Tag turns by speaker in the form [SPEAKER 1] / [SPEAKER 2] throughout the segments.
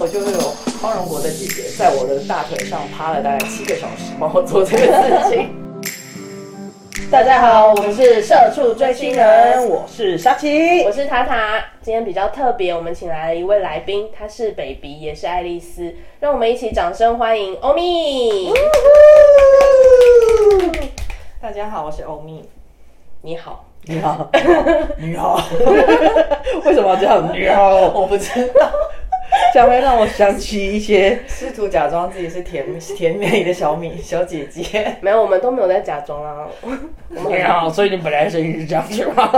[SPEAKER 1] 我就是有包容国的姐姐在我的大腿上趴了大概七个小时，帮我做这个事情。大家好，我们是社畜追星人，我是沙琪，
[SPEAKER 2] 我是塔塔。今天比较特别，我们请来了一位来宾，他是 baby，也是爱丽丝。让我们一起掌声欢迎欧米。
[SPEAKER 1] 大家好，我是欧米。
[SPEAKER 2] 你好，
[SPEAKER 1] 你好，你好。为什么要这样？你好，我不知道。这样会让我想起一些 试图假装自己是甜甜美的小米小姐姐。
[SPEAKER 2] 没有，我们都没有在假装啊。
[SPEAKER 1] 我 们很好，所以你本来声音是这样子吗？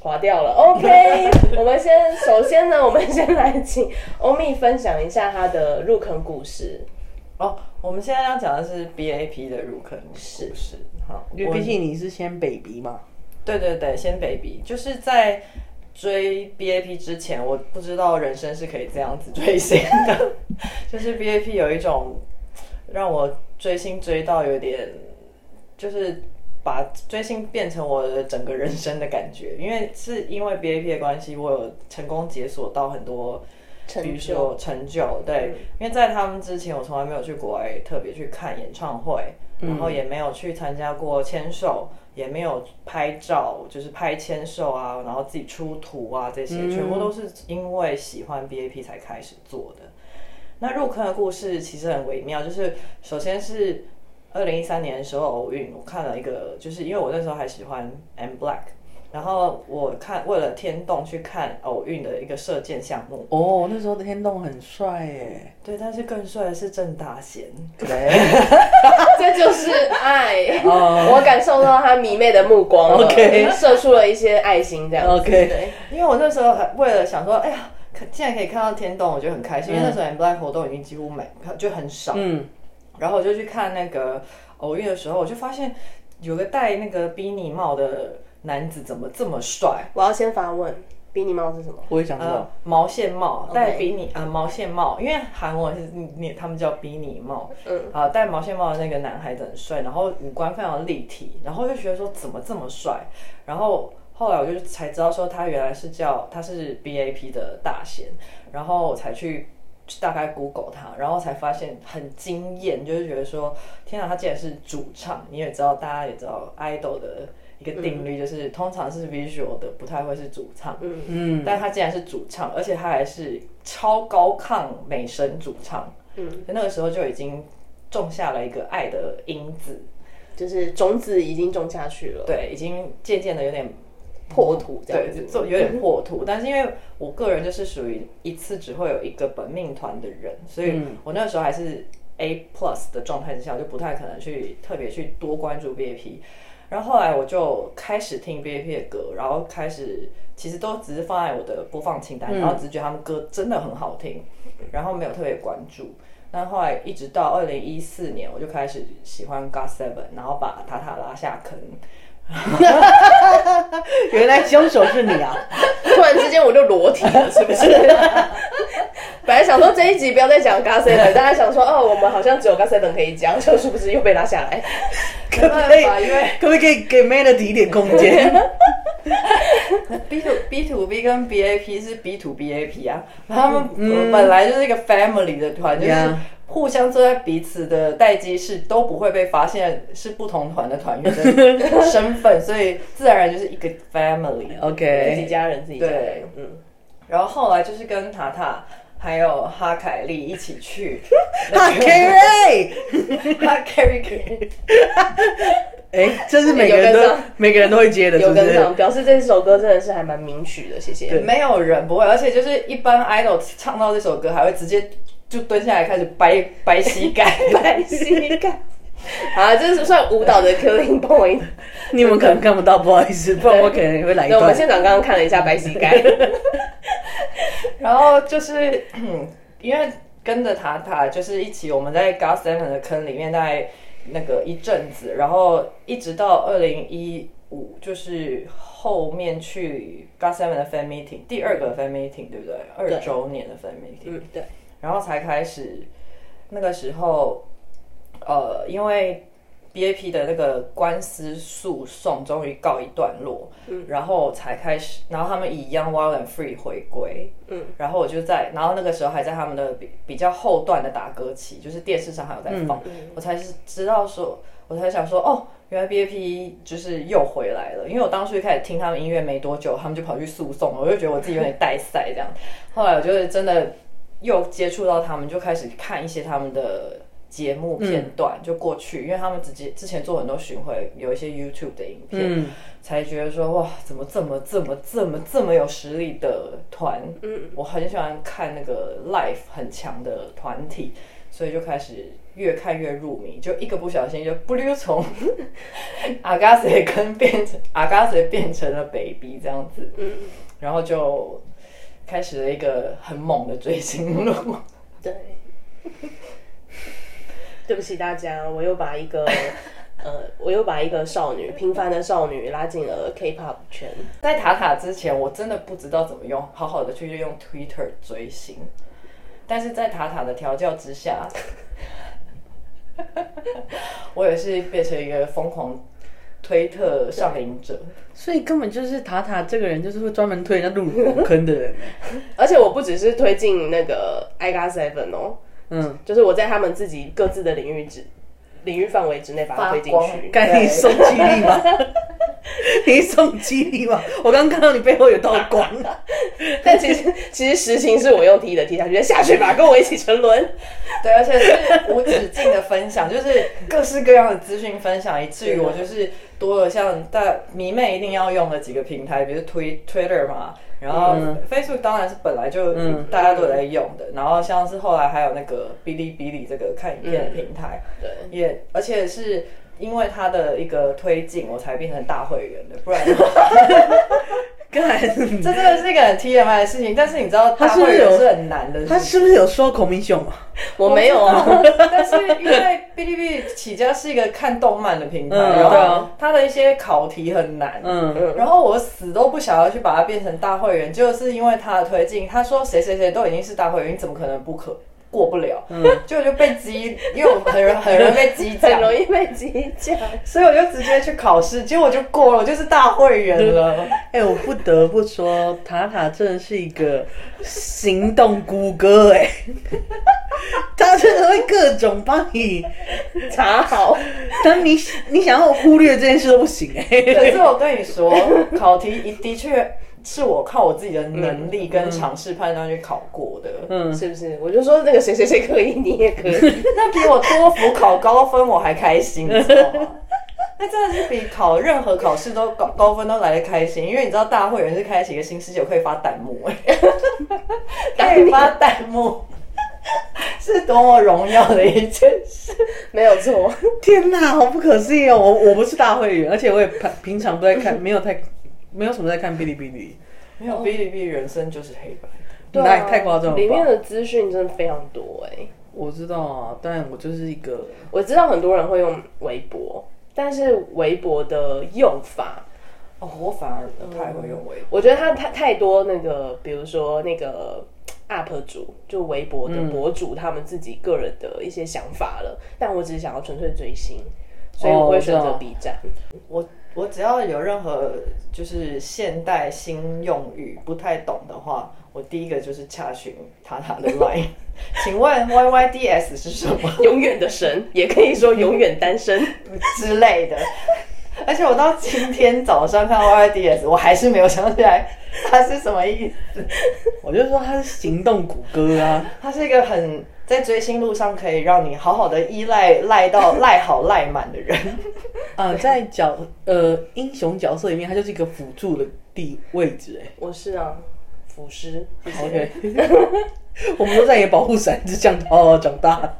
[SPEAKER 2] 划掉了。OK，我们先首先呢，我们先来请欧米分享一下他的入坑故事。
[SPEAKER 1] 哦，我们现在要讲的是 BAP 的入坑故事。
[SPEAKER 3] 好，因为毕竟你是先 baby 嘛。
[SPEAKER 1] 对对对，先 baby，就是在。追 BAP 之前，我不知道人生是可以这样子追星的，就是 BAP 有一种让我追星追到有点，就是把追星变成我的整个人生的感觉。因为是因为 BAP 的关系，我有成功解锁到很多，
[SPEAKER 2] 比如说
[SPEAKER 1] 成就。对，因为在他们之前，我从来没有去国外特别去看演唱会，然后也没有去参加过签售。也没有拍照，就是拍签售啊，然后自己出图啊，这些全部都是因为喜欢 BAP 才开始做的。那入坑的故事其实很微妙，就是首先是二零一三年的时候偶遇，我看了一个，就是因为我那时候还喜欢 M Black。然后我看为了天动去看偶运的一个射箭项目
[SPEAKER 3] 哦，那时候的天动很帅耶。
[SPEAKER 1] 对，但是更帅的是郑大贤。
[SPEAKER 3] 对，
[SPEAKER 2] 这就是爱。哦我感受到他迷妹的目光
[SPEAKER 3] OK，
[SPEAKER 2] 射出了一些爱心这样。
[SPEAKER 3] OK，
[SPEAKER 2] 对。
[SPEAKER 1] 因为我那时候还为了想说，哎呀，现在可以看到天动，我觉得很开心。因为那时候 M Black 活动已经几乎没，就很少。嗯。然后我就去看那个偶运的时候，我就发现有个戴那个 Beanie 帽的。男子怎么这么帅？
[SPEAKER 2] 我要先发问，比你帽是什么？
[SPEAKER 3] 我也想知道。
[SPEAKER 1] 毛线帽，戴比你啊毛线帽，因为韩文是你他们叫比你帽。嗯，啊，戴毛线帽的那个男孩子很帅，然后五官非常立体，然后就觉得说怎么这么帅？然后后来我就才知道说他原来是叫他是 BAP 的大贤，然后我才去大概 Google 他，然后才发现很惊艳，就是觉得说天啊，他竟然是主唱！你也知道，大家也知道 idol 的。一个定律就是，通常是 visual 的不太会是主唱，嗯。嗯，但他竟然是主唱，而且他还是超高亢美声主唱，嗯，那个时候就已经种下了一个爱的因子，
[SPEAKER 2] 就是种子已经种下去了，
[SPEAKER 1] 对，已经渐渐的有点
[SPEAKER 2] 破土，对，
[SPEAKER 1] 就有点破土。但是因为我个人就是属于一次只会有一个本命团的人，所以我那个时候还是 A plus 的状态之下，就不太可能去特别去多关注 BAP。然后后来我就开始听 BAP 的歌，然后开始其实都只是放在我的播放清单，然后只觉得他们歌真的很好听，然后没有特别关注。但后来一直到二零一四年，我就开始喜欢 God Seven，然后把塔塔拉下坑。
[SPEAKER 3] 原来凶手是你啊！
[SPEAKER 2] 突然之间我就裸体了，是不是？本来想说这一集不要再讲 God Seven，大家想说哦，我们好像只有 God Seven 可以讲，就是不是又被拉下来？
[SPEAKER 3] 可不可以？因为可不可以给 Melody 一点空间？
[SPEAKER 1] B to B to B 跟 BAP 是 B to BAP 啊，他们本来就是一个 family 的团，就是互相坐在彼此的待机室都不会被发现是不同团的团员的 身份，所以自然而然就是一个 family。
[SPEAKER 3] OK，
[SPEAKER 2] 自己家人自己对，
[SPEAKER 1] 嗯。然后后来就是跟塔塔。还有哈凯利一起去，
[SPEAKER 3] 哈凯瑞，
[SPEAKER 1] 哈凯瑞，
[SPEAKER 3] 哎，这是每个人都每个人都会接的，
[SPEAKER 2] 有跟上，表示这首歌真的是还蛮名曲的，谢谢。
[SPEAKER 1] 没有人不会，而且就是一般 idol 唱到这首歌，还会直接就蹲下来开始掰掰膝盖，
[SPEAKER 2] 掰膝盖。好，这是算舞蹈的 killing point，
[SPEAKER 3] 你们可能看不到，不好意思，不然我可能会来一段。
[SPEAKER 2] 我们现场刚刚看了一下白膝盖。
[SPEAKER 1] 然后就是，因为跟着塔塔，就是一起我们在 God Seven 的坑里面，大概那个一阵子，然后一直到二零一五，就是后面去 God Seven 的 Fan Meeting，第二个 Fan Meeting，对不对？二周年的 Fan Meeting，
[SPEAKER 2] 嗯，对。
[SPEAKER 1] 然后才开始，那个时候，呃，因为 BAP 的那个官司诉讼终于告一段落，嗯，然后才开始，然后他们以 Young Wild and Free 回归，嗯，然后我就在，然后那个时候还在他们的比比较后段的打歌期，就是电视上还有在放，我才是知道说，我才想说，哦，原来 BAP 就是又回来了，因为我当初一开始听他们音乐没多久，他们就跑去诉讼了，我就觉得我自己有点带赛这样，后来我就是真的又接触到他们，就开始看一些他们的。节目片段就过去，因为他们直接之前做很多巡回，有一些 YouTube 的影片，才觉得说哇，怎么这么这么这么这么有实力的团？嗯，我很喜欢看那个 Life 很强的团体，所以就开始越看越入迷，就一个不小心就不溜从 阿嘎塞跟变成阿嘎塞变成了 baby 这样子，嗯，然后就开始了一个很猛的追星路，
[SPEAKER 2] 对。对不起大家，我又把一个 呃，我又把一个少女平凡的少女拉进了 K-pop 圈。
[SPEAKER 1] 在塔塔之前，我真的不知道怎么用好好的去用 Twitter 追星，但是在塔塔的调教之下，我也是变成一个疯狂推特上瘾者。
[SPEAKER 3] 所以根本就是塔塔这个人，就是会专门推人家入火坑的人。
[SPEAKER 2] 而且我不只是推进那个 I Got Seven 哦。嗯，就是我在他们自己各自的领域之领域范围之内把它推进去。
[SPEAKER 3] 该你送激励吗？你送激励吗？我刚刚看到你背后有道光。
[SPEAKER 2] 但其实其实实情是我用踢的踢下去，下去吧，跟我一起沉沦。
[SPEAKER 1] 对，而且是无止境的分享，就是各式各样的资讯分享，以至于我就是多了像大迷妹一定要用的几个平台，比如推 Twitter 嘛。然后 Facebook 当然是本来就大家都在用的，然后像是后来还有那个哔哩哔哩这个看影片的平台，对，也而且是因为他的一个推进，我才变成大会员的，不然。这真的是一个很 TMI 的事情，但是你知道大会员是很难的。
[SPEAKER 3] 他是不是有说孔明兄啊？
[SPEAKER 2] 我没有啊，
[SPEAKER 1] 但是因为哔哩哔哩起家是一个看动漫的平台，然后他的一些考题很难，嗯，然后我死都不想要去把它变成大会员，就是因为他的推进，他说谁谁谁都已经是大会员，你怎么可能不可？过不了，嗯 就就被激，因为我很容很容易被激
[SPEAKER 2] 将，很容易被激将，
[SPEAKER 1] 所以我就直接去考试，结果就过了，我就是大会员了。
[SPEAKER 3] 哎，我不得不说，塔塔真的是一个行动谷歌，哎，他真的会各种帮你
[SPEAKER 2] 查好，
[SPEAKER 3] 但你你想要忽略这件事都不行，哎。
[SPEAKER 1] 可是我跟你说，考题的确。是我靠我自己的能力跟尝试判断去考过的，
[SPEAKER 2] 嗯，是不是？我就说那个谁谁谁可以，你也可以。
[SPEAKER 1] 那比我托福考高分我还开心，你知道吗？那真的是比考任何考试都高高分都来的开心，因为你知道大会员是开启一个新世界，可以发弹幕，哎，可以发弹幕，是多么荣耀的一件事，
[SPEAKER 2] 没有错。
[SPEAKER 3] 天哪，好不可思议哦！我我不是大会员，而且我也平平常不在看，没有太。没有什么在看哔哩哔哩，
[SPEAKER 1] 没有哔哩哔哩，人生就是黑白，
[SPEAKER 3] 太太夸张了。
[SPEAKER 2] 里面的资讯真的非常多哎，
[SPEAKER 3] 我知道啊，但我就是一个，
[SPEAKER 2] 我知道很多人会用微博，但是微博的用法，
[SPEAKER 1] 哦，我反而不太会用微博。
[SPEAKER 2] 我觉得他太太多那个，比如说那个 UP 主，就微博的博主，他们自己个人的一些想法了。但我只是想要纯粹追星，所以我会选择 B 站。
[SPEAKER 1] 我。我只要有任何就是现代新用语不太懂的话，我第一个就是查询塔塔的 line。请问 Y Y D S 是什么？
[SPEAKER 2] 永远的神，也可以说永远单身
[SPEAKER 1] 之类的。而且我到今天早上看 Y Y D S，我还是没有想起来它是什么意思。
[SPEAKER 3] 我就说它是行动谷歌啊，
[SPEAKER 1] 它是一个很。在追星路上，可以让你好好的依赖赖到赖好赖满的人。
[SPEAKER 3] 呃，在角呃英雄角色里面，他就是一个辅助的地位置。哎，
[SPEAKER 2] 我是啊，辅师。
[SPEAKER 3] OK，我们都在演保护伞，就这样哦长大。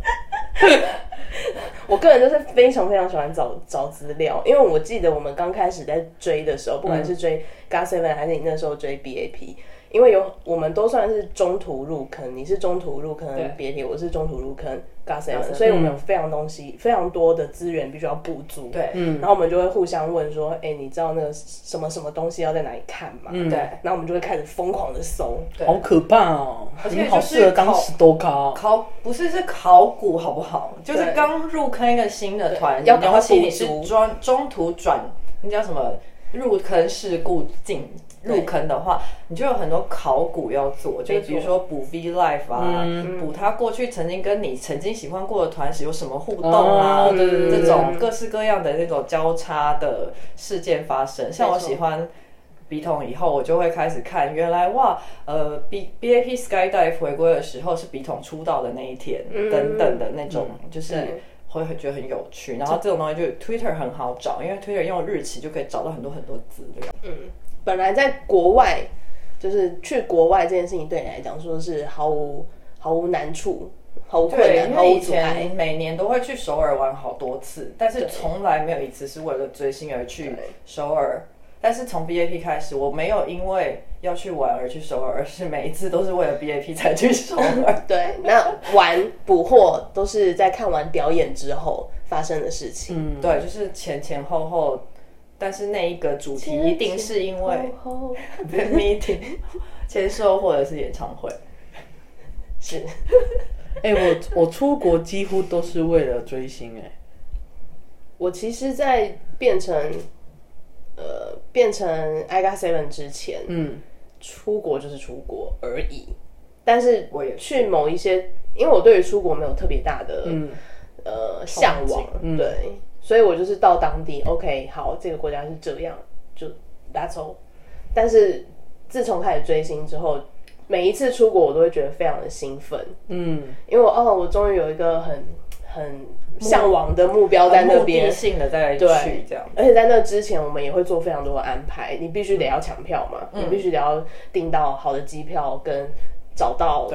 [SPEAKER 2] 我个人就是非常非常喜欢找找资料，因为我记得我们刚开始在追的时候，不管是追 GOT7 还是你那时候追 BAP。因为有我们都算是中途入坑，你是中途入坑别提，我是中途入坑 GOT7，所以我们有非常东西非常多的资源必须要补足。
[SPEAKER 1] 对，
[SPEAKER 2] 然后我们就会互相问说，哎，你知道那个什么什么东西要在哪里看吗？
[SPEAKER 1] 嗯对，
[SPEAKER 2] 然后我们就会开始疯狂的搜，
[SPEAKER 3] 好可怕哦！
[SPEAKER 1] 而且
[SPEAKER 3] 好适合当时多考
[SPEAKER 1] 考，不是是考古好不好？就是刚入坑一个新的团，
[SPEAKER 2] 要
[SPEAKER 1] 尤其你是中中途转，那叫什么入坑事故进。入坑的话，你就有很多考古要做，就比如说补 V Life 啊，补他过去曾经跟你曾经喜欢过的团时有什么互动啊，这种各式各样的那种交叉的事件发生。像我喜欢笔筒以后，我就会开始看，原来哇，呃，B B A P Skydive 回归的时候是笔筒出道的那一天，等等的那种，就是会觉得很有趣。然后这种东西就 Twitter 很好找，因为 Twitter 用日期就可以找到很多很多资料。嗯。
[SPEAKER 2] 本来在国外，就是去国外这件事情对你来讲，说是毫无毫无难处，毫无困难，毫无阻碍。
[SPEAKER 1] 每年都会去首尔玩好多次，但是从来没有一次是为了追星而去首尔。但是从 B A P 开始，我没有因为要去玩而去首尔，而是每一次都是为了 B A P 才去首尔。
[SPEAKER 2] 对，那玩捕获都是在看完表演之后发生的事情。
[SPEAKER 1] 嗯，对，就是前前后后。但是那一个主题一定是因为 meeting 签售或者是演唱会，
[SPEAKER 2] 是。
[SPEAKER 3] 哎，我我出国几乎都是为了追星哎。
[SPEAKER 2] 我其实，在变成呃变成 I got seven 之前，嗯，出国就是出国而已。但是我也去某一些，因为我对于出国没有特别大的呃向往，对。所以我就是到当地，OK，好，这个国家是这样，就 That's all。但是自从开始追星之后，每一次出国我都会觉得非常的兴奋，嗯，因为我哦，我终于有一个很很向往的目标在那边，
[SPEAKER 1] 性的在去这样。
[SPEAKER 2] 而且在那之前，我们也会做非常多的安排，你必须得要抢票嘛，你必须得要订到好的机票，跟找到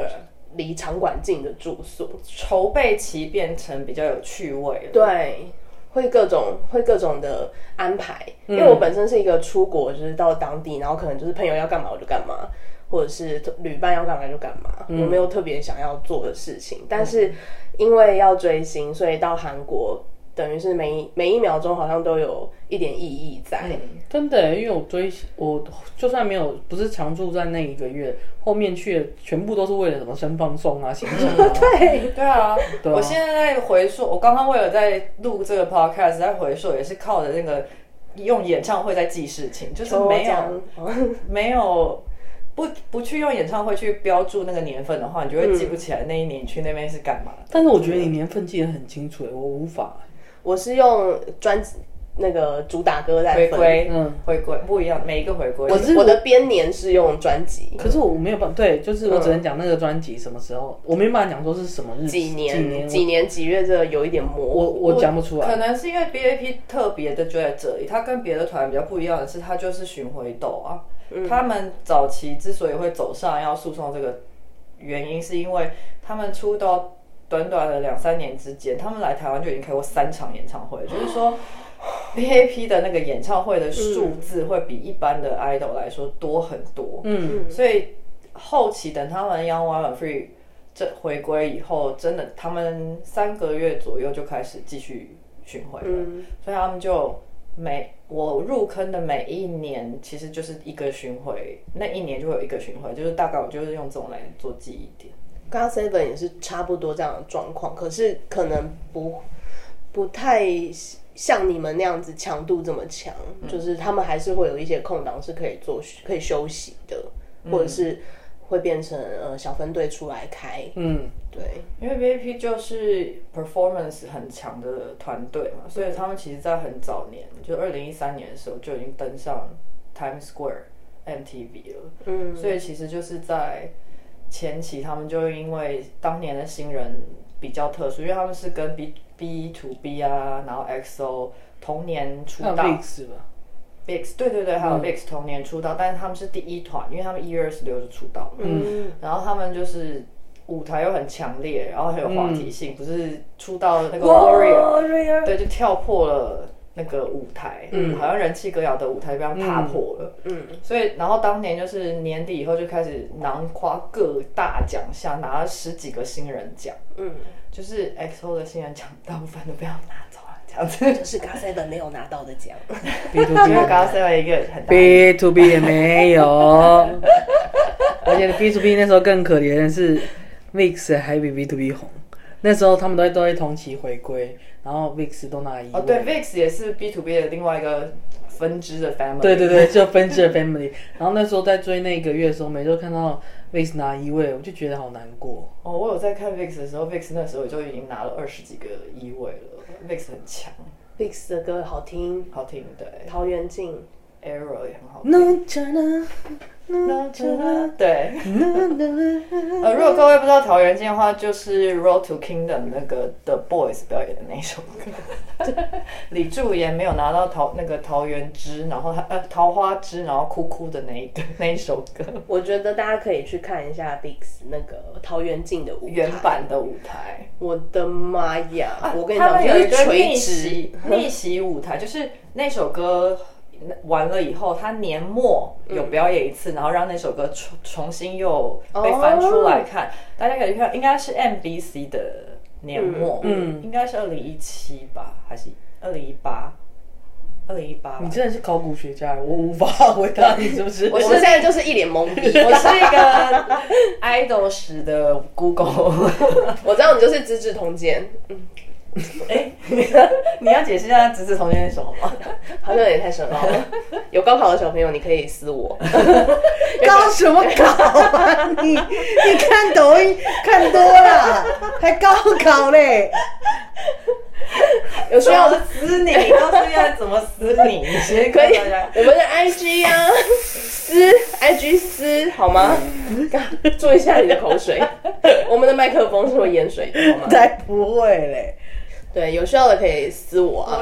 [SPEAKER 2] 离场馆近的住宿，
[SPEAKER 1] 筹备期变成比较有趣味了，
[SPEAKER 2] 对。会各种会各种的安排，因为我本身是一个出国，就是到当地，然后可能就是朋友要干嘛我就干嘛，或者是旅伴要干嘛就干嘛，我没有特别想要做的事情。但是因为要追星，所以到韩国。等于是每每一秒钟好像都有一点意义在，
[SPEAKER 3] 真的，因为我追我就算没有不是常住在那一个月，后面去的全部都是为了什么生放松啊、行程啊。
[SPEAKER 2] 对
[SPEAKER 1] 对啊，我现在在回溯，我刚刚为了在录这个 podcast 在回溯，也是靠着那个用演唱会在记事情，就是没有没有不不去用演唱会去标注那个年份的话，你就会记不起来那一年去那边是干嘛。
[SPEAKER 3] 但是我觉得你年份记得很清楚，我无法。
[SPEAKER 2] 我是用专辑那个主打歌在
[SPEAKER 1] 回归，嗯，回归不一样，每一个回归。
[SPEAKER 2] 我是我的编年是用专辑，
[SPEAKER 3] 可是我没有办法，对，就是我只能讲那个专辑什么时候，我没办法讲说是什么日
[SPEAKER 2] 几年几年几月，这有一点模糊，
[SPEAKER 3] 我我讲不出来。
[SPEAKER 1] 可能是因为 B A P 特别的就在这里，它跟别的团比较不一样的是，它就是巡回斗啊。他们早期之所以会走上要诉讼这个原因，是因为他们出道。短短的两三年之间，他们来台湾就已经开过三场演唱会，就是说 V A P 的那个演唱会的数字会比一般的 idol 来说多很多。嗯，所以后期等他们 Young One Free 这回归以后，真的他们三个月左右就开始继续巡回了，所以他们就每我入坑的每一年其实就是一个巡回，那一年就会有一个巡回，就是大概我就是用这种来做记忆点。
[SPEAKER 2] 刚 seven 也是差不多这样的状况，可是可能不不太像你们那样子强度这么强，就是他们还是会有一些空档是可以做可以休息的，或者是会变成呃小分队出来开。嗯，对，
[SPEAKER 1] 因为 V I P 就是 performance 很强的团队嘛，所以他们其实在很早年，就二零一三年的时候就已经登上 Times Square M T V 了。嗯，所以其实就是在。前期他们就因为当年的新人比较特殊，因为他们是跟 B B to B 啊，然后 X O 同年出道
[SPEAKER 3] ，Bix 吧
[SPEAKER 1] ，Bix 对对对，还有 Bix 同年出道，但是他们是第一团，因为他们一月二十六就出道，嗯，然后他们就是舞台又很强烈，然后很有话题性，不是出道那个 Warrior，对，就跳破了那个舞台，嗯，好像人气歌谣的舞台被他踏破了，嗯，所以然后当年就是年底以后就开始囊括各大奖项，拿了十几个新人奖，嗯，就是 XO 的新人奖大部分都被他拿走了，这样子，
[SPEAKER 2] 就是 GOT 的没有拿到的奖，
[SPEAKER 1] B to B GOT7 一个很大
[SPEAKER 3] ，B to B 也没有，而且 B to B 那时候更可怜的是 Mix 还比 B to B 红，那时候他们都会都会同期回归。然后 VIX 都拿一
[SPEAKER 1] 哦，对，VIX 也是 B to B 的另外一个分支的 family。
[SPEAKER 3] 对对对，就分支的 family。然后那时候在追那个月的时候，每周看到 VIX 拿一位，我就觉得好难过。
[SPEAKER 1] 哦，我有在看 VIX 的时候，VIX 那时候就已经拿了二十几个一位了，VIX 很强。
[SPEAKER 2] VIX 的歌好听，
[SPEAKER 1] 好听，对。
[SPEAKER 2] 桃源镜。
[SPEAKER 1] Arrow 也很好听。对。呃，如果各位不知道桃源镜的话，就是《Road to Kingdom》那个 The Boys 表演的那首歌。李柱言没有拿到桃那个桃源枝，然后他呃桃花枝，然后哭哭的那一个那一首歌。
[SPEAKER 2] 我觉得大家可以去看一下 Bix 那个桃源镜的舞
[SPEAKER 1] 原版的舞台。
[SPEAKER 2] 我的妈呀！我跟你讲，
[SPEAKER 1] 有一个逆袭逆袭舞台，就是那首歌。完了以后，他年末有表演一次，然后让那首歌重重新又被翻出来看。大家可以看，应该是 MBC 的年末，嗯，应该是二零一七吧，还是二零一八？二零一八。
[SPEAKER 3] 你真的是考古学家，我无法回答你是不是？
[SPEAKER 2] 我现在就是一脸懵逼，
[SPEAKER 1] 我是一个 idol 史的 Google，
[SPEAKER 2] 我知道你就是《资治通鉴》。
[SPEAKER 1] 哎，你要解释一下“直子同学”是什么吗？
[SPEAKER 2] 好像有点太深奥了。有高考的小朋友，你可以私我。
[SPEAKER 3] 高什么考啊？你你看抖音看多了，还高考嘞？
[SPEAKER 2] 有需要
[SPEAKER 1] 我撕你，告诉一下怎么撕你？你先
[SPEAKER 2] 可以，我们的 IG 啊，撕 IG 撕好吗？做一下你的口水。我们的麦克风是会淹水的，好吗？
[SPEAKER 3] 才不会嘞。
[SPEAKER 2] 对，有需要的可以私我啊。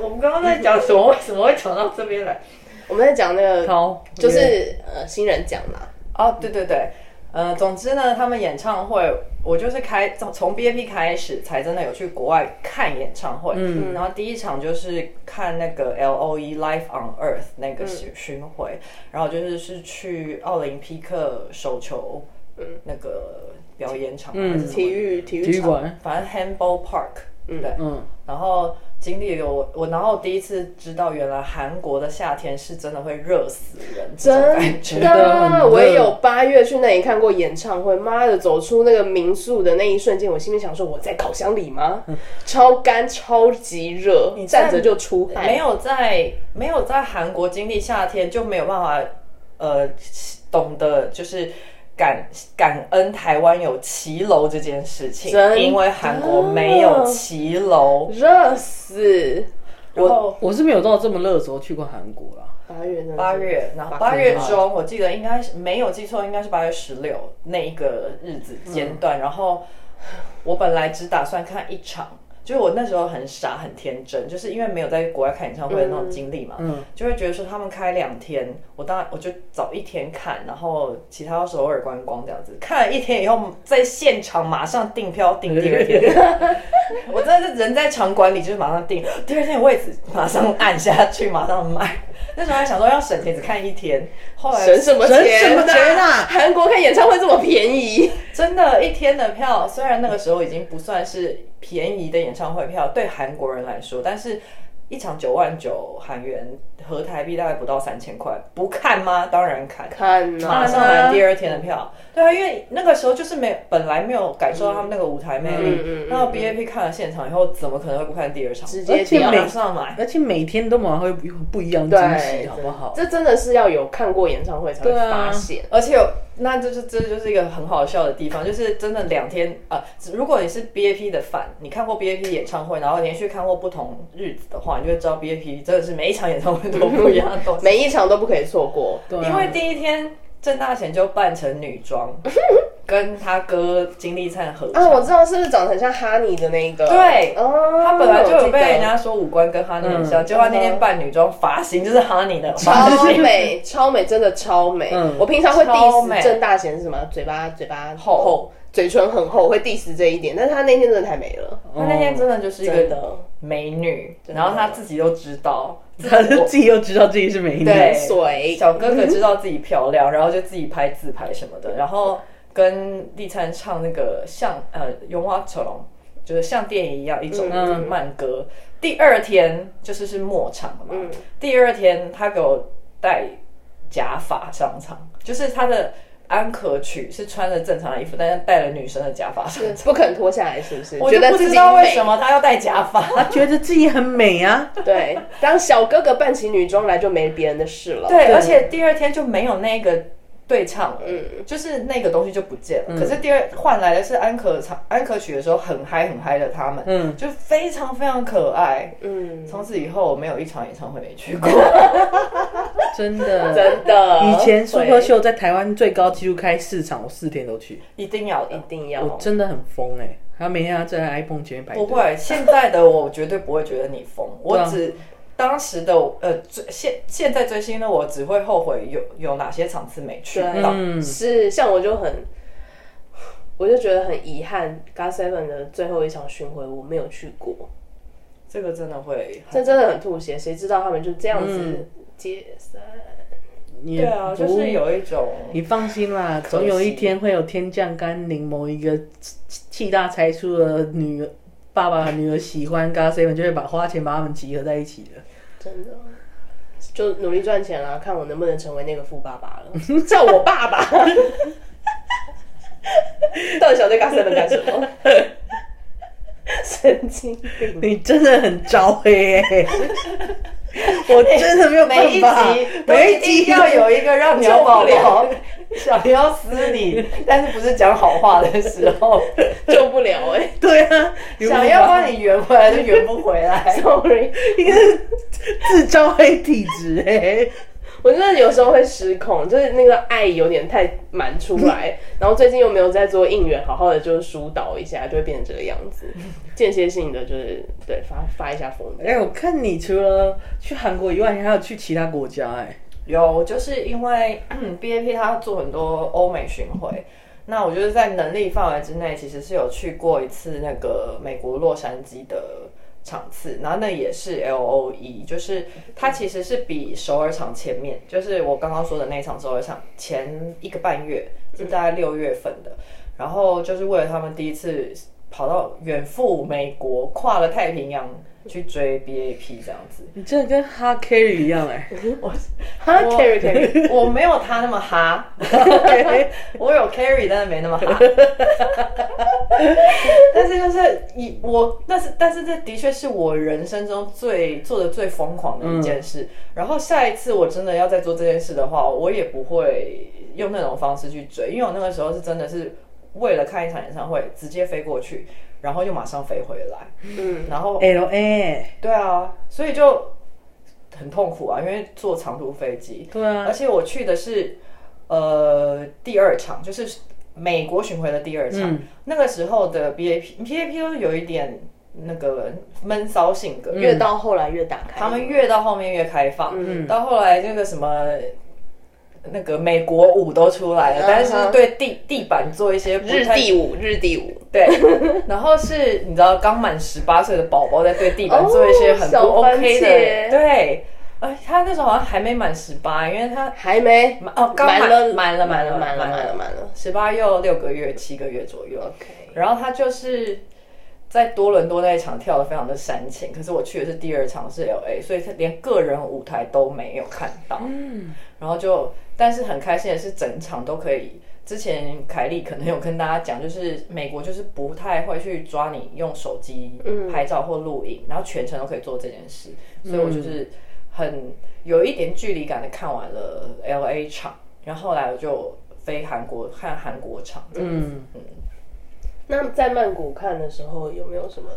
[SPEAKER 1] 我们刚刚在讲什么？为什么会讲到这边来？
[SPEAKER 2] 我们在讲那个，就是呃新人奖嘛。
[SPEAKER 1] 哦，对对对，呃，总之呢，他们演唱会，我就是开从从 B A P 开始，才真的有去国外看演唱会。嗯，然后第一场就是看那个 L O E Life on Earth 那个巡巡回，然后就是是去奥林匹克手球那个表演场，
[SPEAKER 2] 嗯，体育体育
[SPEAKER 3] 馆，
[SPEAKER 1] 反正 Handball Park。对，嗯，然后经历了我，我然后第一次知道，原来韩国的夏天是真的会热死人，
[SPEAKER 2] 真的。我也有八月去那里看过演唱会，妈的，走出那个民宿的那一瞬间，我心里想说，我在烤箱里吗？超干，超级热，你站着就出汗。
[SPEAKER 1] 没有在没有在韩国经历夏天，就没有办法，呃，懂得就是。感感恩台湾有骑楼这件事情，因为韩国没有骑楼，
[SPEAKER 2] 热死。
[SPEAKER 3] 我我是没有到这么热的时候去过韩国啦。
[SPEAKER 2] 八月
[SPEAKER 1] 八月，然后八月中，我记得应该是没有记错，应该是八月十六那一个日子间段。然后我本来只打算看一场。就是我那时候很傻很天真，就是因为没有在国外看演唱会的那种经历嘛，就会觉得说他们开两天，我当然我就早一天看，然后其他首尔观光这样子，看了一天以后，在现场马上订票订第二天 我真的是人在场馆里就是马上订，第二天位置马上按下去，马上买。那时候还想说要省钱，只看一天。后来
[SPEAKER 2] 省什么钱？
[SPEAKER 3] 什么钱啊？
[SPEAKER 2] 韩国看演唱会这么便宜，
[SPEAKER 1] 真的，一天的票虽然那个时候已经不算是便宜的演唱会票，对韩国人来说，但是。一场九万九韩元合台币大概不到三千块，不看吗？当然看，
[SPEAKER 2] 看，
[SPEAKER 1] 马上买第二天的票。对啊，因为那个时候就是没本来没有感受到他们那个舞台魅力，然后 B A P 看了现场以后，怎么可能会不看第二场？
[SPEAKER 2] 直接马
[SPEAKER 1] 上买，
[SPEAKER 3] 而且每天都马上会有不一样惊喜，好不好？
[SPEAKER 2] 这真的是要有看过演唱会才会发现，
[SPEAKER 1] 而且有。那这就这就是一个很好笑的地方，就是真的两天啊！如果你是 B A P 的 fan，你看过 B A P 演唱会，然后连续看过不同日子的话，你就会知道 B A P 真的是每一场演唱会都不一样，
[SPEAKER 2] 每一场都不可以错过。
[SPEAKER 1] 对，因为第一天郑大贤就扮成女装。跟他哥金立灿合
[SPEAKER 2] 啊，我知道是不是长得很像哈尼的那个？
[SPEAKER 1] 对，哦，他本来就有被人家说五官跟哈尼很像，结果他那天扮女装，发型就是哈尼的，
[SPEAKER 2] 超美，超美，真的超美。我平常会 diss 郑大贤是什么？嘴巴嘴巴厚，嘴唇很厚，会 diss 这一点，但是他那天真的太美了，
[SPEAKER 1] 他那天真的就是一个美女，然后他自己都知道，
[SPEAKER 3] 他就自己又知道自己是美女，
[SPEAKER 1] 对，
[SPEAKER 2] 水。
[SPEAKER 1] 小哥哥知道自己漂亮，然后就自己拍自拍什么的，然后跟立灿唱那个像呃《永花成龙》，就是像电影一样一种慢歌。第二天就是是末场嘛，第二天他给我戴假发上场，就是他的。安可曲是穿着正常的衣服，但是戴了女生的假发是
[SPEAKER 2] 不肯脱下来，是不是？
[SPEAKER 1] 我就不知道为什么他要戴假发，
[SPEAKER 3] 他觉得自己很美啊。
[SPEAKER 2] 对，当小哥哥扮起女装来，就没别人的事了。
[SPEAKER 1] 对，而且第二天就没有那个。对唱，嗯，就是那个东西就不见了。可是第二换来的是安可唱安可曲的时候很嗨很嗨的他们，嗯，就非常非常可爱，嗯。从此以后我没有一场演唱会没去过，
[SPEAKER 3] 真的
[SPEAKER 2] 真的。
[SPEAKER 3] 以前苏克秀在台湾最高纪录开四场，我四天都去，
[SPEAKER 1] 一定要
[SPEAKER 2] 一定要，
[SPEAKER 3] 我真的很疯哎！他每天要在 iPhone 前面排
[SPEAKER 1] 不会，现在的我绝对不会觉得你疯，我只。当时的呃，最现现在追星的我只会后悔有有哪些场次没去到。
[SPEAKER 2] 是像我就很，我就觉得很遗憾，GOT Seven 的最后一场巡回我没有去过。
[SPEAKER 1] 这个真的会，
[SPEAKER 2] 这真的很吐血。谁知道他们就这样子解散？
[SPEAKER 1] 对啊，就是有一种，
[SPEAKER 3] 你放心啦，总有一天会有天降甘霖，某一个气大才出的女儿。爸爸和女儿喜欢 GOT Seven，就会把花钱把他们集合在一起的。
[SPEAKER 2] 真的，就努力赚钱啦，看我能不能成为那个富爸爸了。叫我爸爸。到底想对 GOT Seven 干什么？神经病！
[SPEAKER 3] 你真的很招黑。我真的没有
[SPEAKER 1] 每一集每一集要有一个让鸟宝宝想要撕你，但是不是讲好话的时候
[SPEAKER 2] 救不了哎。
[SPEAKER 3] 对啊，
[SPEAKER 1] 想要帮你圆回来就圆不回来。
[SPEAKER 2] Sorry，
[SPEAKER 3] 应该是自招黑体质哎。
[SPEAKER 2] 我真的有时候会失控，就是那个爱有点太满出来，然后最近又没有在做应援，好好的就是疏导一下，就会变成这个样子。间歇性的就是对发发一下疯。
[SPEAKER 3] 哎，我看你除了去韩国以外，你还有去其他国家哎？
[SPEAKER 1] 有，就是因为 B A P 他做很多欧美巡回，那我觉得在能力范围之内，其实是有去过一次那个美国洛杉矶的。场次，然后那也是 L O E，就是它其实是比首尔场前面，就是我刚刚说的那一场首尔场前一个半月，是大概六月份的，然后就是为了他们第一次跑到远赴美国，跨了太平洋。去追 BAP 这样子，
[SPEAKER 3] 你真的跟哈 carry 一样 哎！
[SPEAKER 2] 我哈 carry carry，
[SPEAKER 1] 我没有他那么哈，我有 carry，但是没那么哈。但是就是以我，但是但是这的确是我人生中最做的最疯狂的一件事。然后下一次我真的要再做这件事的话，我也不会用那种方式去追，因为我那个时候是真的是为了看一场演唱会，直接飞过去。然后又马上飞回来，嗯，然后
[SPEAKER 3] L A，
[SPEAKER 1] 对啊，所以就很痛苦啊，因为坐长途飞机，
[SPEAKER 3] 对啊，
[SPEAKER 1] 而且我去的是呃第二场，就是美国巡回的第二场，那个时候的 B A P B A P 都有一点那个闷骚性格，
[SPEAKER 2] 越到后来越打开，
[SPEAKER 1] 他们越到后面越开放，嗯，到后来那个什么。那个美国舞都出来了，但是对地地板做一些
[SPEAKER 2] 日地舞，日地舞
[SPEAKER 1] 对。然后是你知道刚满十八岁的宝宝在对地板做一些很不 OK 的，对。呃，他那时候好像还没满十八，因为他
[SPEAKER 2] 还没
[SPEAKER 1] 哦，刚满了，
[SPEAKER 2] 满了，满了，满了，满了，满了，
[SPEAKER 1] 十八又六个月，七个月左右。OK。然后他就是在多伦多那一场跳的非常的煽情，可是我去的是第二场是 LA，所以他连个人舞台都没有看到。嗯。然后就。但是很开心的是，整场都可以。之前凯莉可能有跟大家讲，就是美国就是不太会去抓你用手机拍照或录影，然后全程都可以做这件事。所以我就是很有一点距离感的看完了 L A 场，然后后来我就飞韩国看韩国场。嗯
[SPEAKER 2] 嗯。那在曼谷看的时候有没有什么？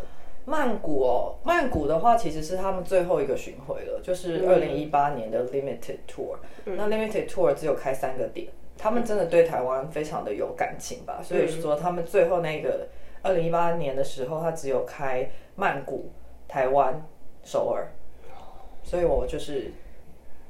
[SPEAKER 1] 曼谷哦，曼谷的话其实是他们最后一个巡回了，就是二零一八年的 Limited Tour。那 Limited Tour 只有开三个点，他们真的对台湾非常的有感情吧？所以说他们最后那个二零一八年的时候，他只有开曼谷、台湾、首尔。所以我就是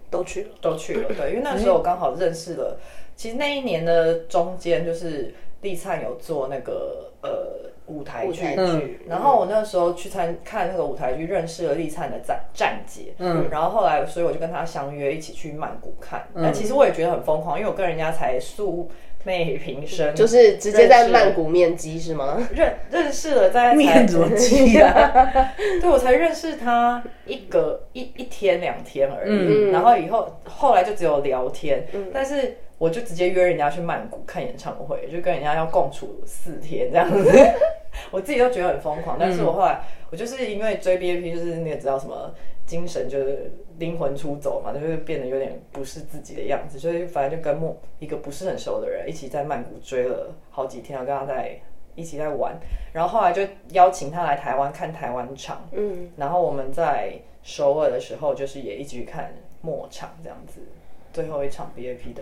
[SPEAKER 2] 都去了，
[SPEAKER 1] 都去了。对，因为那时候我刚好认识了，其实那一年的中间就是立灿有做那个呃。
[SPEAKER 2] 舞台剧，
[SPEAKER 1] 然后我那时候去参看那个舞台剧，认识了立灿的站站姐，嗯，然后后来所以我就跟她相约一起去曼谷看，但其实我也觉得很疯狂，因为我跟人家才素昧平生，
[SPEAKER 2] 就是直接在曼谷面基是吗？
[SPEAKER 1] 认认识了在
[SPEAKER 3] 面怎么基啊？
[SPEAKER 1] 对我才认识他一个一一天两天而已，然后以后后来就只有聊天，但是。我就直接约人家去曼谷看演唱会，就跟人家要共处四天这样子，我自己都觉得很疯狂。但是我后来，我就是因为追 B A P，就是你也知道什么精神，就是灵魂出走嘛，就是变得有点不是自己的样子，所以反正就跟莫一个不是很熟的人一起在曼谷追了好几天，我跟他在一起在玩。然后后来就邀请他来台湾看台湾场，嗯，然后我们在首尔的时候，就是也一起去看末场这样子，最后一场 B A P 的。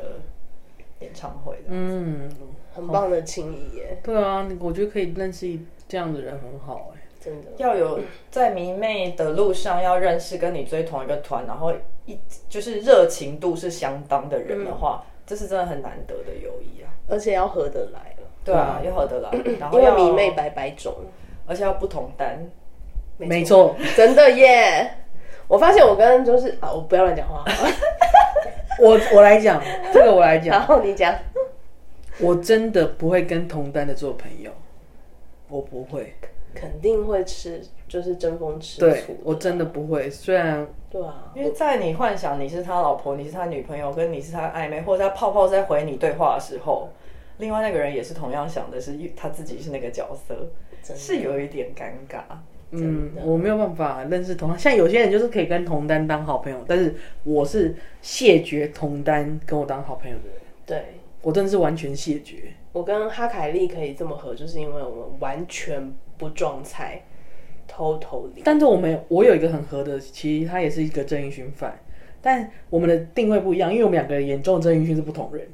[SPEAKER 1] 演唱会的，嗯，
[SPEAKER 2] 很棒的情谊耶。
[SPEAKER 3] 对啊，我觉得可以认识这样的人很好哎，
[SPEAKER 2] 真的。
[SPEAKER 1] 要有在迷妹的路上要认识跟你追同一个团，然后一就是热情度是相当的人的话，这是真的很难得的友谊啊。
[SPEAKER 2] 而且要合得来了。
[SPEAKER 1] 对啊，要合得来。然
[SPEAKER 2] 后因为迷妹百百种，
[SPEAKER 1] 而且要不同单。
[SPEAKER 3] 没错，
[SPEAKER 2] 真的耶。我发现我跟就是啊，我不要乱讲话。
[SPEAKER 3] 我我来讲这个，我来讲。
[SPEAKER 2] 然后你讲，
[SPEAKER 3] 我真的不会跟同单的做朋友，我不会，
[SPEAKER 2] 肯定会吃，就是争风吃醋。
[SPEAKER 3] 对，我真的不会。虽然
[SPEAKER 2] 对啊，
[SPEAKER 1] 因为在你幻想你是他老婆，你是他女朋友，跟你是他暧昧，或者他泡泡在回你对话的时候，另外那个人也是同样想的是他自己是那个角色，是有一点尴尬。
[SPEAKER 3] 嗯，我没有办法认识同像有些人就是可以跟同单当好朋友，但是我是谢绝同单跟我当好朋友的人。
[SPEAKER 2] 对，
[SPEAKER 3] 我真的是完全谢绝。
[SPEAKER 2] 我跟哈凯利可以这么合，就是因为我们完全不撞菜，偷偷的。
[SPEAKER 3] 但是我们，我有一个很合的，其实他也是一个郑义勋范，但我们的定位不一样，因为我们两个眼中的郑义勋是不同人。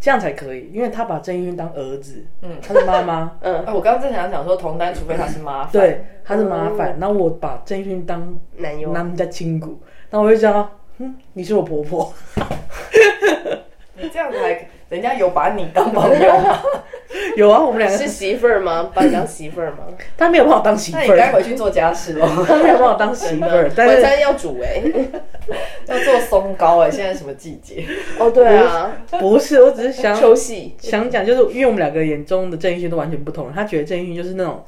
[SPEAKER 3] 这样才可以，因为他把郑义勋当儿子，嗯，他是妈妈，
[SPEAKER 1] 嗯，我刚刚正想讲说同单，除非他是麻烦，
[SPEAKER 3] 对，他是麻烦，然后我把郑义勋当
[SPEAKER 2] 男友，
[SPEAKER 3] 他们家亲骨，那我就讲，嗯，你是我婆婆，
[SPEAKER 1] 你这样子还。人家有把你当朋友吗？
[SPEAKER 3] 有啊，我们两个
[SPEAKER 2] 是媳妇儿吗？把你当媳妇儿吗？
[SPEAKER 3] 他没有把我当媳妇儿，
[SPEAKER 1] 那你该回去做家事喽。
[SPEAKER 3] 他没有把我当媳妇儿，
[SPEAKER 2] 晚餐要煮哎，
[SPEAKER 1] 要做松糕哎。现在什么季节？
[SPEAKER 2] 哦，对啊，
[SPEAKER 3] 不是，我只是想
[SPEAKER 2] 秋夕
[SPEAKER 3] 想讲，就是因为我们两个眼中的郑义勋都完全不同，他觉得郑义勋就是那种。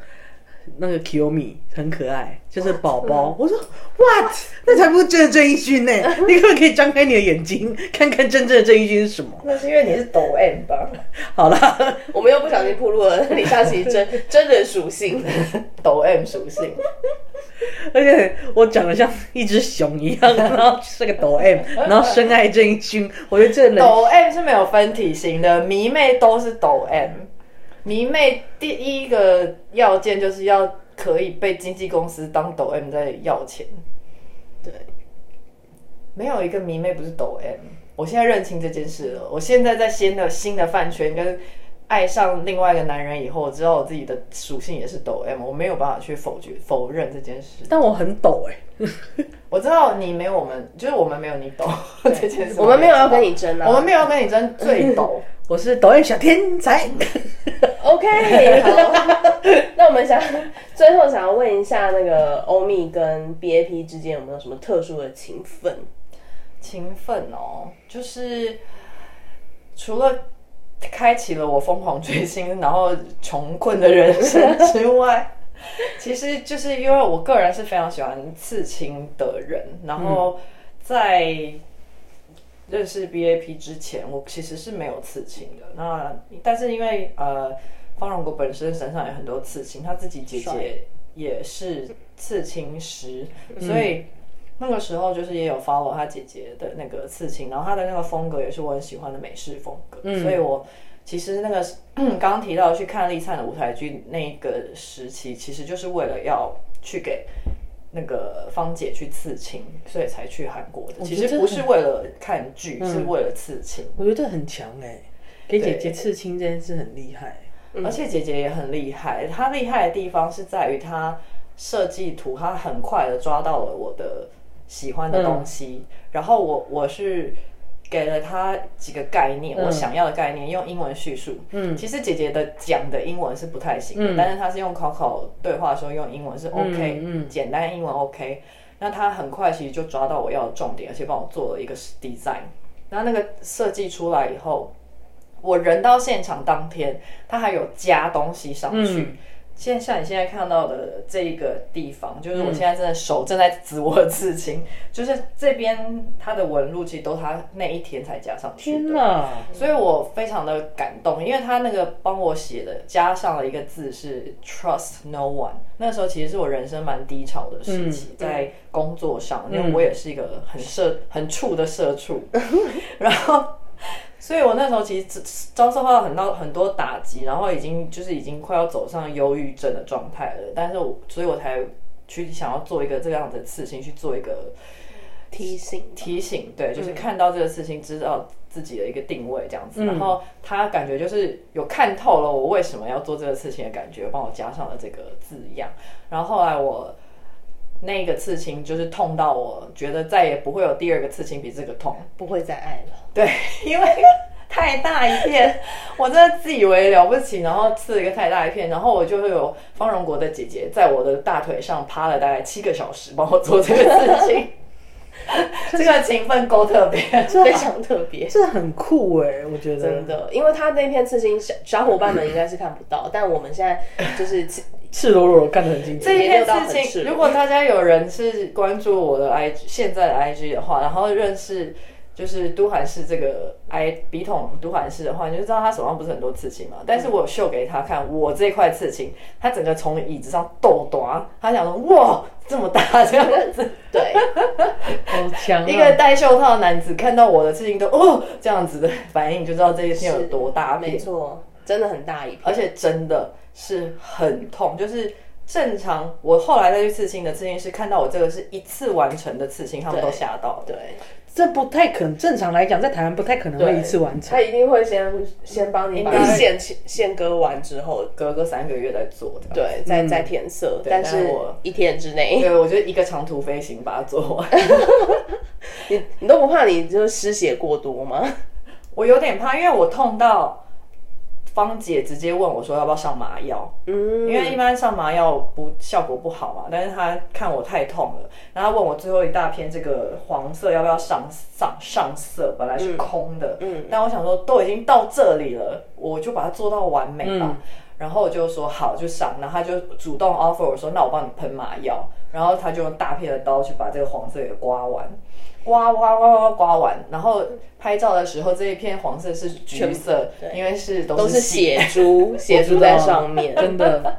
[SPEAKER 3] 那个 k i o m i 很可爱，就是宝宝。我说 What？那才不是真的郑义勋呢！你可不可以张开你的眼睛，看看真正的郑义勋是什么？
[SPEAKER 1] 那是因为你是抖 M 吧？
[SPEAKER 3] 好了，
[SPEAKER 2] 我们又不小心暴露了李佳琦真真人属性，
[SPEAKER 1] 抖 M 属性。
[SPEAKER 3] 而且我长得像一只熊一样，然后是个抖 M，然后深爱郑义勋。我觉得这
[SPEAKER 1] 抖 M 是没有分体型的，迷妹都是抖 M。迷妹第一个要件就是要可以被经纪公司当抖 M 在要钱，
[SPEAKER 2] 对，
[SPEAKER 1] 没有一个迷妹不是抖 M。我现在认清这件事了。我现在在新的新的饭圈跟爱上另外一个男人以后，我知道我自己的属性也是抖 M，我没有办法去否决否认这件事。
[SPEAKER 3] 但我很抖哎，
[SPEAKER 1] 我知道你没有我们，就是我们没有你抖这件事。
[SPEAKER 2] 我们没有要跟你争啊，
[SPEAKER 1] 我们没有要跟你争最抖。
[SPEAKER 3] 我是抖 M 小天才。
[SPEAKER 2] OK，好。那我们想最后想要问一下，那个欧米跟 BAP 之间有没有什么特殊的情分？
[SPEAKER 1] 情分哦，就是除了开启了我疯狂追星，然后穷困的人生之外，其实就是因为我个人是非常喜欢刺青的人，然后在。认识 BAP 之前，我其实是没有刺青的。那但是因为呃，方荣国本身身上有很多刺青，他自己姐姐也是刺青师，所以那个时候就是也有 follow 他姐姐的那个刺青，然后他的那个风格也是我很喜欢的美式风格。所以我其实那个刚刚提到去看立灿的舞台剧那个时期，其实就是为了要去给。那个芳姐去刺青，所以才去韩国的。其实不是为了看剧，是为了刺青。
[SPEAKER 3] 我觉得很强哎，给姐姐刺青这件事很厉害。
[SPEAKER 1] 而且姐姐也很厉害，她厉害的地方是在于她设计图，她很快的抓到了我的喜欢的东西。然后我我是给了他几个概念，我想要的概念，用英文叙述。嗯，其实姐姐的讲的英文是不太行的，但是她是用考考对话的时候用英文是 OK，嗯，简单英文 OK。那他很快其实就抓到我要的重点，而且帮我做了一个 design。那那个设计出来以后，我人到现场当天，他还有加东西上去。现像你现在看到的这一个地方，就是我现在真的手正在指我刺青，就是这边它的纹路其实都他那一天才加上去的，所以我非常的感动，因为他那个帮我写的加上了一个字是 trust no one，那时候其实是我人生蛮低潮的时期，在工作上，因为我也是一个很社很处的社畜，然后。所以我那时候其实遭受到很多很多打击，然后已经就是已经快要走上忧郁症的状态了。但是我所以我才去想要做一个这样的事情，去做一个
[SPEAKER 2] 提醒
[SPEAKER 1] 提醒，对，就是看到这个事情，知道自己的一个定位这样子。然后他感觉就是有看透了我为什么要做这个事情的感觉，帮我加上了这个字样。然后后来我。那个刺青就是痛到我觉得再也不会有第二个刺青比这个痛，
[SPEAKER 2] 不会再爱了。
[SPEAKER 1] 对，因为太大一片，我真的自以为了不起，然后刺了一个太大一片，然后我就会有方荣国的姐姐在我的大腿上趴了大概七个小时，帮我做这个刺青。这个情分够特别，
[SPEAKER 2] 非常特别，
[SPEAKER 3] 这很酷哎，我觉得。
[SPEAKER 2] 真的，因为他那片刺青，小小伙伴们应该是看不到，但我们现在就是
[SPEAKER 3] 赤裸裸干得很清楚。
[SPEAKER 1] 这一件事情，如果大家有人是关注我的 IG 现在的 IG 的话，然后认识。就是都韩氏这个 I 笔筒都韩氏的话，你就知道他手上不是很多刺青嘛。但是我秀给他看我这块刺青，他整个从椅子上抖短，他想说哇这么大这样子，
[SPEAKER 2] 对，
[SPEAKER 3] 好强。
[SPEAKER 1] 一个戴袖套的男子看到我的刺青都哦这样子的反应，就知道这一片有多大
[SPEAKER 2] 没错，真的很大一片，
[SPEAKER 1] 而且真的是很痛。就是正常我后来再去刺青的刺青师看到我这个是一次完成的刺青，他们都吓到。
[SPEAKER 2] 对。
[SPEAKER 3] 这不太可能，正常来讲，在台湾不太可能会一次完成。
[SPEAKER 2] 他一定会先先帮你把线线割完之后，
[SPEAKER 1] 隔个三个月再做的。
[SPEAKER 2] 对，再再填色，但是我一天之内。
[SPEAKER 1] 对，我就一个长途飞行把它做完。
[SPEAKER 2] 你你都不怕你就是失血过多吗？
[SPEAKER 1] 我有点怕，因为我痛到。芳姐直接问我说要不要上麻药，嗯，因为一般上麻药不效果不好嘛，但是她看我太痛了，然后问我最后一大片这个黄色要不要上上上色，本来是空的，嗯，但我想说都已经到这里了，我就把它做到完美吧，然后我就说好就上，然后她就主动 offer 我说那我帮你喷麻药，然后她就用大片的刀去把这个黄色给刮完。刮刮刮刮刮完，然后拍照的时候，这一片黄色是橘色，因为是
[SPEAKER 2] 都是血珠，血珠在上面，
[SPEAKER 3] 真的。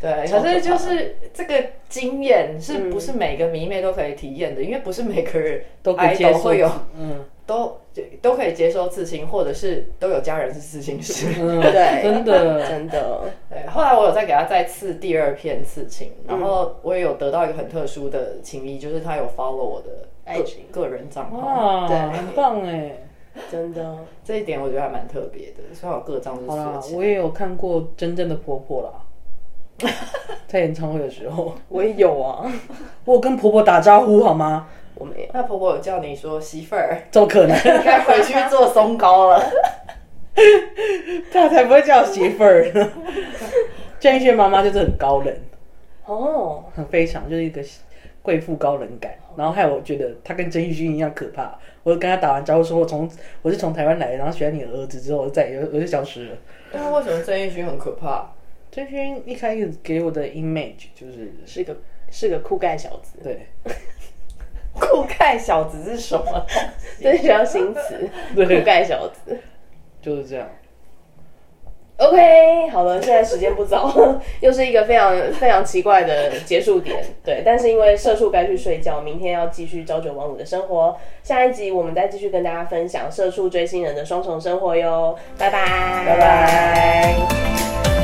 [SPEAKER 1] 对，可是就是这个经验是不是每个迷妹都可以体验的？因为不是每个人
[SPEAKER 3] 都可以接受，
[SPEAKER 1] 嗯，都都可以接受刺青，或者是都有家人是刺青师，
[SPEAKER 2] 对，
[SPEAKER 3] 真的
[SPEAKER 2] 真的。
[SPEAKER 1] 对，后来我有再给他再刺第二片刺青，然后我也有得到一个很特殊的情谊，就是他有 follow 我的。个个人账号，
[SPEAKER 3] 对，很棒哎，
[SPEAKER 2] 真的，
[SPEAKER 1] 这一点我觉得还蛮特别的。虽然我各账
[SPEAKER 3] 好啦，我也有看过真正的婆婆啦，在演唱会的时候，
[SPEAKER 2] 我也有啊，
[SPEAKER 3] 我跟婆婆打招呼好吗？
[SPEAKER 2] 我没有。
[SPEAKER 1] 那婆婆有叫你说媳妇儿？
[SPEAKER 3] 怎么可能？
[SPEAKER 1] 该回去做松糕了。
[SPEAKER 3] 他才不会叫媳妇儿呢。郑轩妈妈就是很高冷
[SPEAKER 2] 哦，
[SPEAKER 3] 很非常就是一个。贵妇高冷感，然后害我觉得他跟曾玉勋一样可怕。我就跟他打完招呼说：“我从我是从台湾来，然后喜欢你儿子之后，再也我就消失了。”
[SPEAKER 1] 那为什么曾玉勋很可怕？
[SPEAKER 3] 曾玉勋一开始给我的 image 就是
[SPEAKER 2] 是个是个酷盖小子。
[SPEAKER 3] 对，
[SPEAKER 1] 酷盖小子是什么？
[SPEAKER 2] 这需要新词。酷盖小子
[SPEAKER 3] 就是这样。
[SPEAKER 2] OK，好了，现在时间不早，又是一个非常非常奇怪的结束点。对，但是因为社畜该去睡觉，明天要继续朝九晚五的生活。下一集我们再继续跟大家分享社畜追星人的双重生活哟。拜拜，
[SPEAKER 1] 拜拜。